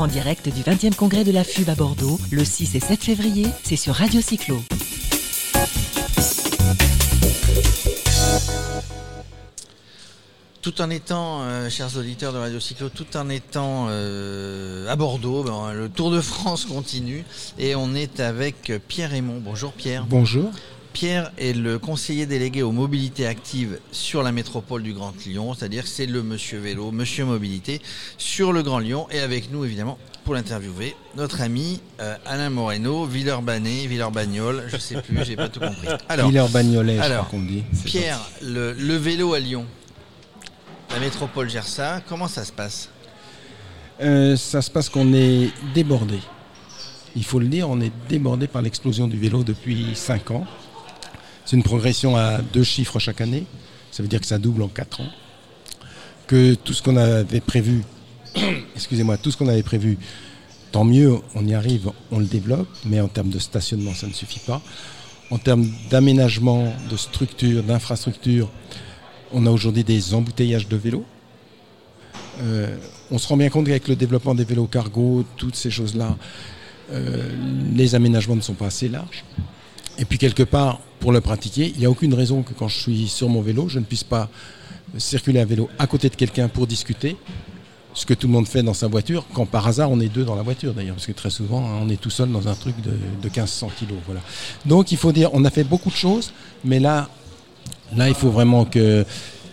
En direct du 20e congrès de la FUB à Bordeaux, le 6 et 7 février, c'est sur Radio Cyclo. Tout en étant, euh, chers auditeurs de Radio Cyclo, tout en étant euh, à Bordeaux, ben, le Tour de France continue et on est avec Pierre Raymond. Bonjour Pierre. Bonjour. Pierre est le conseiller délégué aux mobilités actives sur la métropole du Grand Lyon, c'est-à-dire c'est le monsieur vélo, monsieur mobilité sur le Grand Lyon et avec nous évidemment pour l'interviewer notre ami euh, Alain Moreno, Villeurbanais, Villeurbagnol, je sais plus, j'ai pas tout compris. Alors, Villeurbagnolais, je alors, crois qu'on dit. Pierre, le, le vélo à Lyon, la métropole gère ça, comment ça se passe? Euh, ça se passe qu'on est débordé. Il faut le dire, on est débordé par l'explosion du vélo depuis 5 ans. C'est une progression à deux chiffres chaque année. Ça veut dire que ça double en 4 ans. Que tout ce qu'on avait prévu, excusez-moi, tout ce qu'on avait prévu, tant mieux, on y arrive, on le développe, mais en termes de stationnement, ça ne suffit pas. En termes d'aménagement, de structure, d'infrastructure, on a aujourd'hui des embouteillages de vélos. Euh, on se rend bien compte qu'avec le développement des vélos cargo, toutes ces choses-là, euh, les aménagements ne sont pas assez larges. Et puis quelque part, pour le pratiquer, il n'y a aucune raison que quand je suis sur mon vélo, je ne puisse pas circuler à vélo à côté de quelqu'un pour discuter, ce que tout le monde fait dans sa voiture, quand par hasard on est deux dans la voiture d'ailleurs, parce que très souvent hein, on est tout seul dans un truc de, de 1500 kilos. Voilà. Donc il faut dire, on a fait beaucoup de choses, mais là, là il faut vraiment que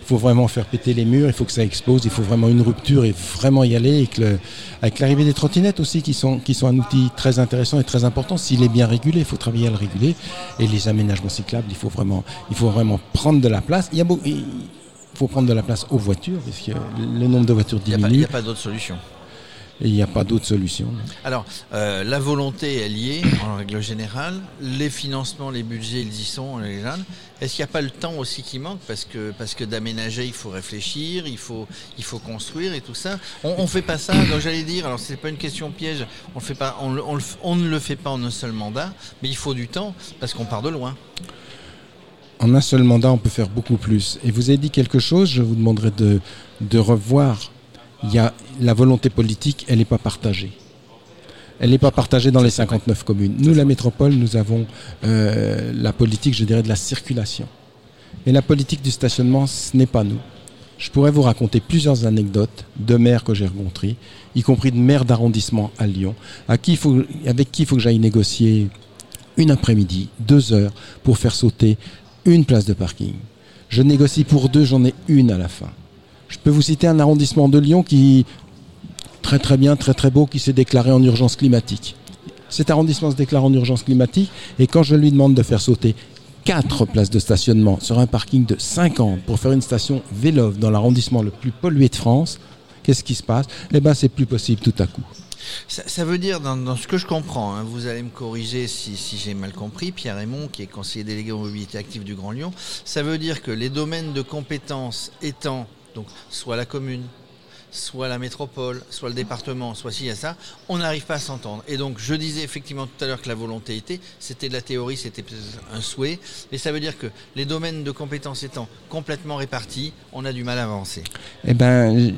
faut vraiment faire péter les murs, il faut que ça explose, il faut vraiment une rupture et vraiment y aller. Et que le- avec l'arrivée des trottinettes aussi, qui sont, qui sont un outil très intéressant et très important, s'il est bien régulé, il faut travailler à le réguler. Et les aménagements cyclables, il faut vraiment, il faut vraiment prendre de la place. Il, y a beau- il faut prendre de la place aux voitures, parce que le nombre de voitures Il n'y a, pas- il diminue y a pas d'autre solution. Et il n'y a pas d'autre solution. Alors, euh, la volonté, est, en règle générale. Les financements, les budgets, ils y sont, en règle générale. Est-ce qu'il n'y a pas le temps aussi qui manque Parce que, parce que d'aménager, il faut réfléchir, il faut, il faut construire et tout ça. On ne fait pas ça, donc j'allais dire, alors c'est pas une question piège, on, fait pas, on, on ne le fait pas en un seul mandat, mais il faut du temps, parce qu'on part de loin. En un seul mandat, on peut faire beaucoup plus. Et vous avez dit quelque chose, je vous demanderai de, de revoir. Y a la volonté politique, elle n'est pas partagée. Elle n'est pas partagée dans les 59 communes. Nous, la métropole, nous avons euh, la politique, je dirais, de la circulation. Et la politique du stationnement, ce n'est pas nous. Je pourrais vous raconter plusieurs anecdotes de maires que j'ai rencontrés, y compris de maires d'arrondissement à Lyon, avec qui il faut que j'aille négocier une après-midi, deux heures, pour faire sauter une place de parking. Je négocie pour deux, j'en ai une à la fin. Je peux vous citer un arrondissement de Lyon qui, très très bien, très très beau, qui s'est déclaré en urgence climatique. Cet arrondissement se déclare en urgence climatique et quand je lui demande de faire sauter quatre places de stationnement sur un parking de 50 pour faire une station Vélove dans l'arrondissement le plus pollué de France, qu'est-ce qui se passe? Eh bien, c'est plus possible tout à coup. Ça, veut dire, dans, ce que je comprends, hein, vous allez me corriger si, j'ai mal compris, Pierre Raymond, qui est conseiller délégué aux mobilités actives du Grand Lyon, ça veut dire que les domaines de compétences étant donc soit la commune, soit la métropole, soit le département, soit ci, y a ça, on n'arrive pas à s'entendre. Et donc, je disais effectivement tout à l'heure que la volonté était, c'était de la théorie, c'était un souhait, mais ça veut dire que les domaines de compétences étant complètement répartis, on a du mal à avancer. Eh ben,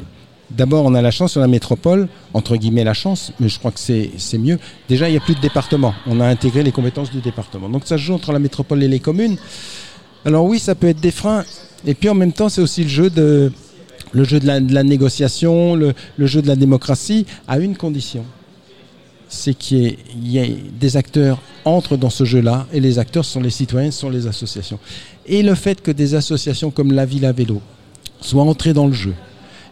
d'abord, on a la chance sur la métropole, entre guillemets la chance, mais je crois que c'est mieux. Déjà, il n'y a plus de département. On a intégré les compétences du département. Donc, ça se joue entre la métropole et les communes. Alors oui, ça peut être des freins. Et puis en même temps, c'est aussi le jeu de le jeu de la, négociation, le, jeu de la démocratie, à une condition. C'est qu'il y, y ait des acteurs entrent dans ce jeu-là, et les acteurs sont les citoyens, sont les associations. Et le fait que des associations comme la Ville à Vélo soient entrées dans le jeu,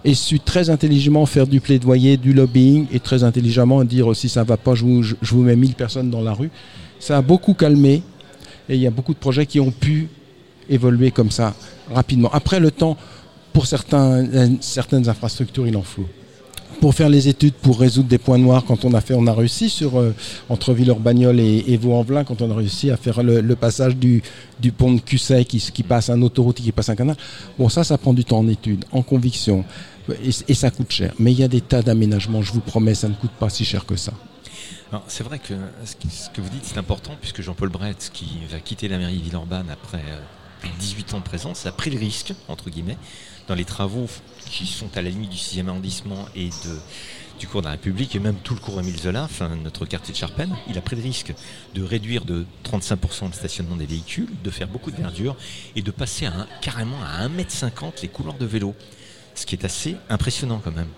et su très intelligemment faire du plaidoyer, du lobbying, et très intelligemment dire si ça va pas, je vous, je vous mets 1000 personnes dans la rue. Ça a beaucoup calmé, et il y a beaucoup de projets qui ont pu évoluer comme ça rapidement. Après, le temps, pour euh, certaines infrastructures, il en faut. Pour faire les études, pour résoudre des points noirs, quand on a fait, on a réussi sur euh, entre Villers-Bagnols et, et Vaux-en-Velin, quand on a réussi à faire le, passage du, pont de Cusset qui, passe un autoroute et qui passe un canal. Bon, ça, ça prend du temps en études, en conviction, et, ça coûte cher. Mais il y a des tas d'aménagements, je vous promets, ça ne coûte pas si cher que ça. C'est vrai que ce que vous dites, c'est important, puisque Jean-Paul Brett, qui va quitter la mairie de Villeurbanne après euh, plus de 18 ans de présence, a pris le risque, entre guillemets, dans les travaux qui sont à la limite du 6e arrondissement et de, du cours de la République et même tout le cours Émile Zola, notre quartier de Charpennes, il a pris le risque de réduire de 35% le stationnement des véhicules, de faire beaucoup de verdure et de passer carrément à 1m50 les couloirs de vélo. Ce qui est assez impressionnant quand même.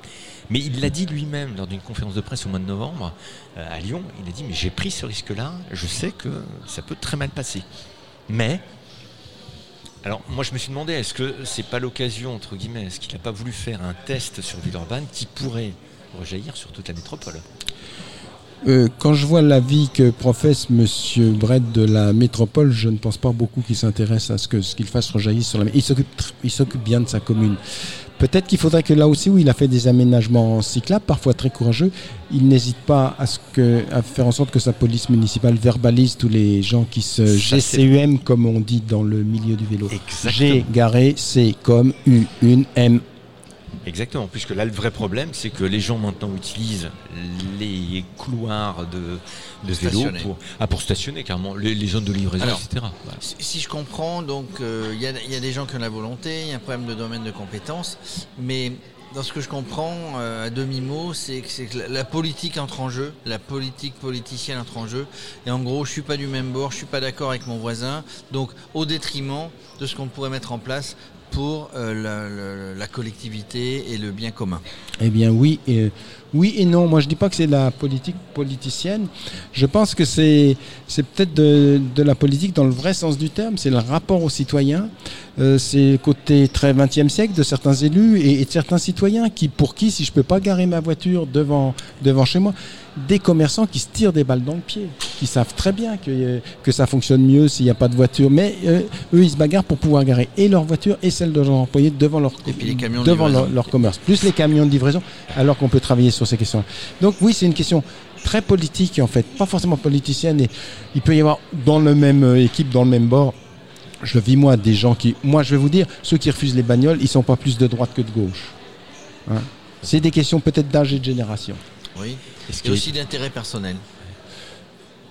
Mais il l'a dit lui-même lors d'une conférence de presse au mois de novembre euh, à Lyon. Il a dit Mais j'ai pris ce risque-là, je sais que ça peut très mal passer. Mais, alors moi je me suis demandé est-ce que c'est pas l'occasion, entre guillemets, est-ce qu'il n'a pas voulu faire un test sur Villeurbanne qui pourrait rejaillir sur toute la métropole? Euh, quand je vois l'avis que professe Monsieur Brett de la métropole, je ne pense pas beaucoup qu'il s'intéresse à ce que ce qu'il fasse rejaillir sur la. Il s'occupe, il s'occupe bien de sa commune. Peut-être qu'il faudrait que là aussi où il a fait des aménagements cyclables, parfois très courageux, il n'hésite pas à, ce que, à faire en sorte que sa police municipale verbalise tous les gens qui se Ça, c'est- GCUM comme on dit dans le milieu du vélo. Exactement. G garé, C comme U, une M. Exactement, puisque là le vrai problème c'est que les gens maintenant utilisent les couloirs de, de vélo pour, ah, pour stationner carrément, les, les zones de livraison, Alors, etc. Voilà. Si, je comprends, donc euh, il y, a- il y a des gens qui ont la volonté, il y a un problème de domaine de compétences, mais dans ce que je comprends euh, à demi-mot, c'est que, c'est que la, la politique entre en jeu, la politique politicienne entre en jeu, et en gros, je suis pas du même bord, je suis pas d'accord avec mon voisin, donc au détriment de ce qu'on pourrait mettre en place pour euh, la, collectivité et le bien commun. Eh bien oui, et, euh, oui et non. Moi je dis pas que c'est la politique politicienne. Je pense que c'est c'est peut-être de, de la politique dans le vrai sens du terme. C'est le rapport aux citoyens. Euh, c'est le côté très 20e siècle de certains élus et, et de certains citoyens qui pour qui si je peux pas garer ma voiture devant devant chez moi, des commerçants qui se tirent des balles dans le pied, qui savent très bien que euh, que ça fonctionne mieux s'il n'y a pas de voiture, mais euh, eux ils se bagarrent pour pouvoir garer et leur voiture et celle de leurs employés devant leur Et puis les camions de devant leur, leur commerce, plus les camions de livraison, alors qu'on peut travailler sur ces questions. Donc oui, c'est une question très politique en fait, pas forcément politicienne. Et il peut y avoir dans le même équipe, dans le même bord, je le vis moi, des gens qui, moi je vais vous dire, ceux qui refusent les bagnoles, ils sont pas plus de droite que de gauche. Hein. c'est des questions peut-être d'âge et de génération. Oui. Est-ce Et aussi d'intérêt personnel.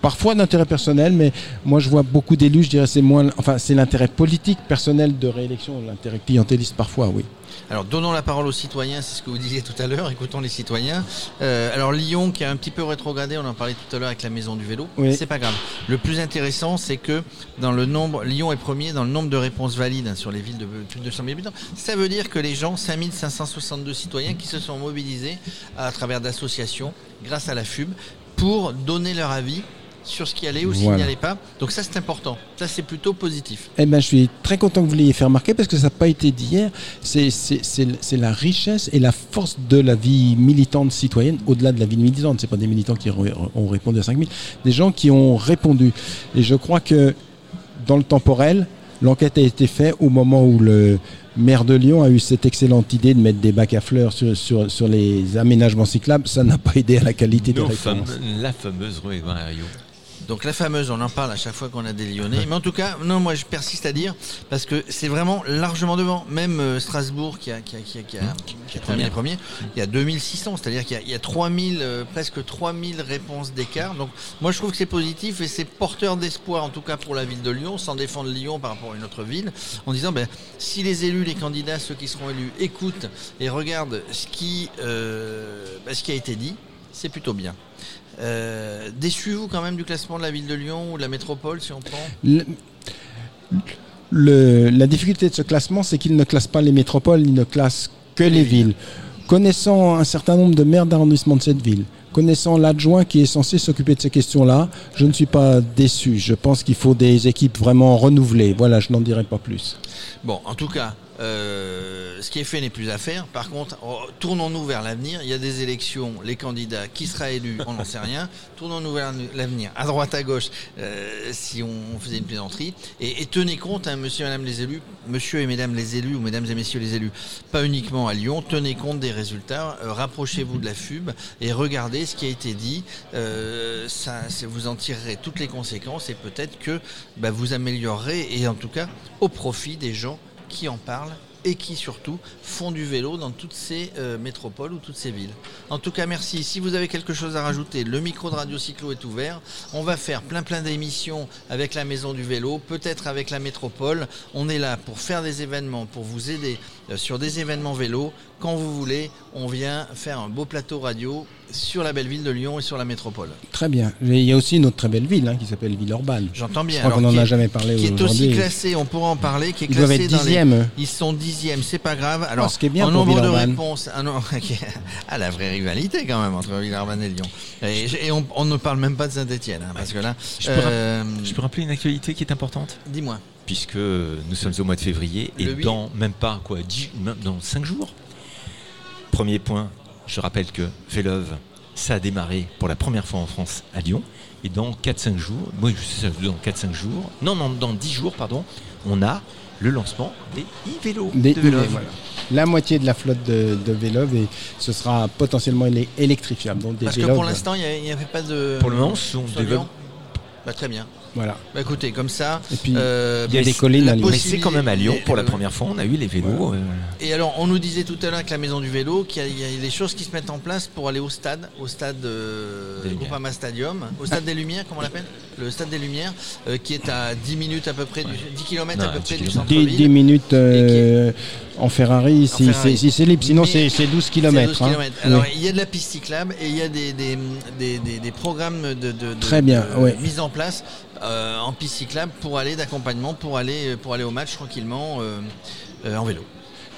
Parfois d'intérêt personnel, mais moi je vois beaucoup d'élus, je dirais c'est moins, enfin c'est l'intérêt politique personnel de réélection, l'intérêt clientéliste parfois, oui. Alors donnons la parole aux citoyens, c'est ce que vous disiez tout à l'heure, écoutons les citoyens. Euh, alors Lyon qui a un petit peu rétrogradé, on en parlait tout à l'heure avec la maison du vélo, Oui. c'est pas grave. Le plus intéressant c'est que dans le nombre, Lyon est premier dans le nombre de réponses valides hein, sur les villes de plus de 200 000 habitants. Ça veut dire que les gens, 5562 citoyens qui se sont mobilisés à travers d'associations grâce à la FUB pour donner leur avis sur ce qui allait ou ce qui Voilà. n'y allait pas. Donc ça c'est important, ça c'est plutôt positif. Eh ben, je suis très content que vous l'ayez fait remarquer parce que ça n'a pas été dit hier. C'est- C'est c'est- c'est la richesse et la force de la vie militante citoyenne, au-delà de la vie militante. C'est pas des militants qui ont répondu à 5000, des gens qui ont répondu. Et je crois que dans le temporel, l'enquête a été faite au moment où le maire de Lyon a eu cette excellente idée de mettre des bacs à fleurs sur, sur, sur les aménagements cyclables. Ça n'a pas aidé à la qualité des Nos réponses. fameux- la fameuse rue Herriot. Donc la fameuse, on en parle à chaque fois qu'on a des Lyonnais. Mais en tout cas, non, moi je persiste à dire parce que c'est vraiment largement devant. Même euh, Strasbourg qui a, qui a, qui a, qui a, qui a terminé premier, il y a 2600, c'est-à-dire qu'il y a, il y a 3000, euh, presque 3000 réponses d'écart. Donc moi je trouve que c'est positif et c'est porteur d'espoir en tout cas pour la ville de Lyon, sans défendre Lyon par rapport à une autre ville, en disant ben, si les élus, les candidats, ceux qui seront élus, écoutent et regardent ce qui, euh, ben, ce qui a été dit, c'est plutôt bien. Euh, Déçu-vous quand même du classement de la ville de Lyon ou de la métropole si on prend Le- le- la difficulté de ce classement, c'est qu'il ne classe pas les métropoles, il ne classe que les villes. Connaissant un certain nombre de maires d'arrondissement de cette ville, connaissant l'adjoint qui est censé s'occuper de ces questions-là, je ne suis pas déçu. Je pense qu'il faut des équipes vraiment renouvelées. Voilà, je n'en dirai pas plus. Bon, en tout cas, euh, ce qui est fait n'est plus à faire. Par contre, oh, tournons-nous vers l'avenir. Il y a des élections, les candidats, qui sera élu, on n'en sait rien. Tournons-nous vers l'avenir, à droite, à gauche, euh, si on faisait une plaisanterie. Et, tenez compte, hein, monsieur et madame les élus, monsieur et mesdames les élus, ou mesdames et messieurs les élus, pas uniquement à Lyon, tenez compte des résultats, euh, rapprochez-vous de la FUB et regardez ce qui a été dit. Ça, vous en tirerez toutes les conséquences et peut-être que bah, vous améliorerez, et en tout cas au profit des gens qui en parlent et qui surtout font du vélo dans toutes ces euh, métropoles ou toutes ces villes. En tout cas, merci. Si vous avez quelque chose à rajouter, le micro de Radio Cyclo est ouvert. On va faire plein plein d'émissions avec la Maison du Vélo, peut-être avec la métropole. On est là pour faire des événements, pour vous aider euh, sur des événements vélo. Quand vous voulez, on vient faire un beau plateau radio sur la belle ville de Lyon et sur la métropole. Très bien. Il y a aussi une autre très belle ville hein, qui s'appelle Villeurbanne. J'entends bien. Je crois qu'on n'en a jamais parlé Qui est aussi aujourd'hui. classé, on pourra en parler, qui est Ils doivent classé être dans les- eux. Ils sont dixièmes, c'est pas grave. Alors, Oh, ce qui est bien en nombre de réponses, un nombre- ah, la vraie rivalité quand même entre Villeurbanne et Lyon. Et, et on, on ne parle même pas de Saint-Etienne, parce que là, Je peux, euh, Je peux rappeler une actualité qui est importante? Dis-moi. puisque nous sommes au mois de février et dans même pas quoi, 10, même dans 5 jours. Premier point, je rappelle que Vélove, ça a démarré pour la première fois en France à Lyon. Et dans 4-5 jours, sais, dans 4-5 jours, non, non, dans 10 jours, pardon, on a le lancement des e-vélos Des- de Vélove. voilà. La moitié de la flotte de, de Vélove et ce sera potentiellement électrifiable. Donc des Parce que pour l'instant, il n'y avait pas de. Pour le moment, ce sont sur des Lyon vélos. Bah, Très bien. Voilà. Bah, écoutez, comme ça. Et puis euh, il y a des collines la à Lyon. Mais c'est quand même à Lyon, pour la première fois, on a eu les vélos. euh, Et alors, on nous disait tout à l'heure avec la maison du vélo qu'il y, a- il y a des choses qui se mettent en place pour aller au stade, au stade euh. Groupama Stadium, au stade des Lumières, comment on l'appelle? Le stade des Lumières, euh, qui est à 10 minutes à peu près, du, 10 km à peu 10 près du kilomètres. 10, centre-ville. minutes euh, en Ferrari si, c'est- si c'est libre, sinon c'est c'est 12 C'est km. 12 kilomètres. Alors, il y a de la piste cyclable et il y a des, des, des, des- des programmes de, de- de- Très bien, de ouais. mise en place euh, en piste cyclable pour aller d'accompagnement, pour aller, pour aller au match tranquillement euh, euh, en vélo.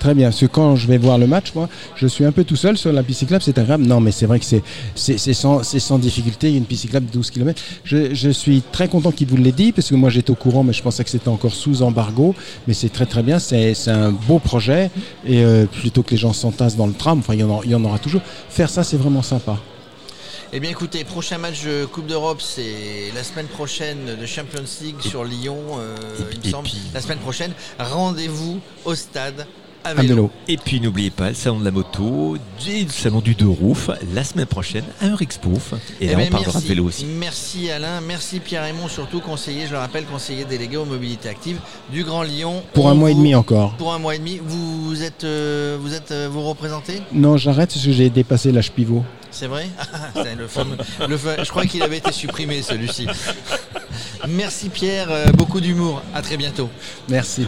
Très bien, parce que quand je vais voir le match, moi, je suis un peu tout seul sur la piste cyclable, c'est agréable. Non, mais c'est vrai que c'est c'est c'est sans, c'est sans difficulté, il y a une piste cyclable de 12 km. Je, je suis très content qu'il vous l'ait dit, parce que moi j'étais au courant, mais je pensais que c'était encore sous embargo. Mais c'est très très bien, c'est c'est un beau projet. Et euh, plutôt que les gens s'entassent dans le tram, enfin il y, en aura, il y en aura toujours, faire ça c'est vraiment sympa. Eh bien écoutez, prochain match de Coupe d'Europe, c'est la semaine prochaine de Champions League sur Lyon, euh, et- il me semble. puis- La semaine prochaine, rendez-vous au stade à À vélo. Et puis n'oubliez pas le salon de la moto, et le salon du deux roues la semaine prochaine à un Rixpouf. Et Eh là ben, on parlera merci. de vélo aussi. Merci Alain, merci Pierre Raymond, surtout conseiller, je le rappelle, conseiller délégué aux mobilités actives du Grand Lyon. Pour un mois et demi encore. Pour un mois et demi, vous, vous êtes, euh, vous êtes, euh, vous représentez? Non, j'arrête parce que j'ai dépassé l'âge pivot. C'est vrai? Le fameux- le Je crois qu'il avait été supprimé celui-ci. Merci Pierre, euh, beaucoup d'humour. À très bientôt. Merci.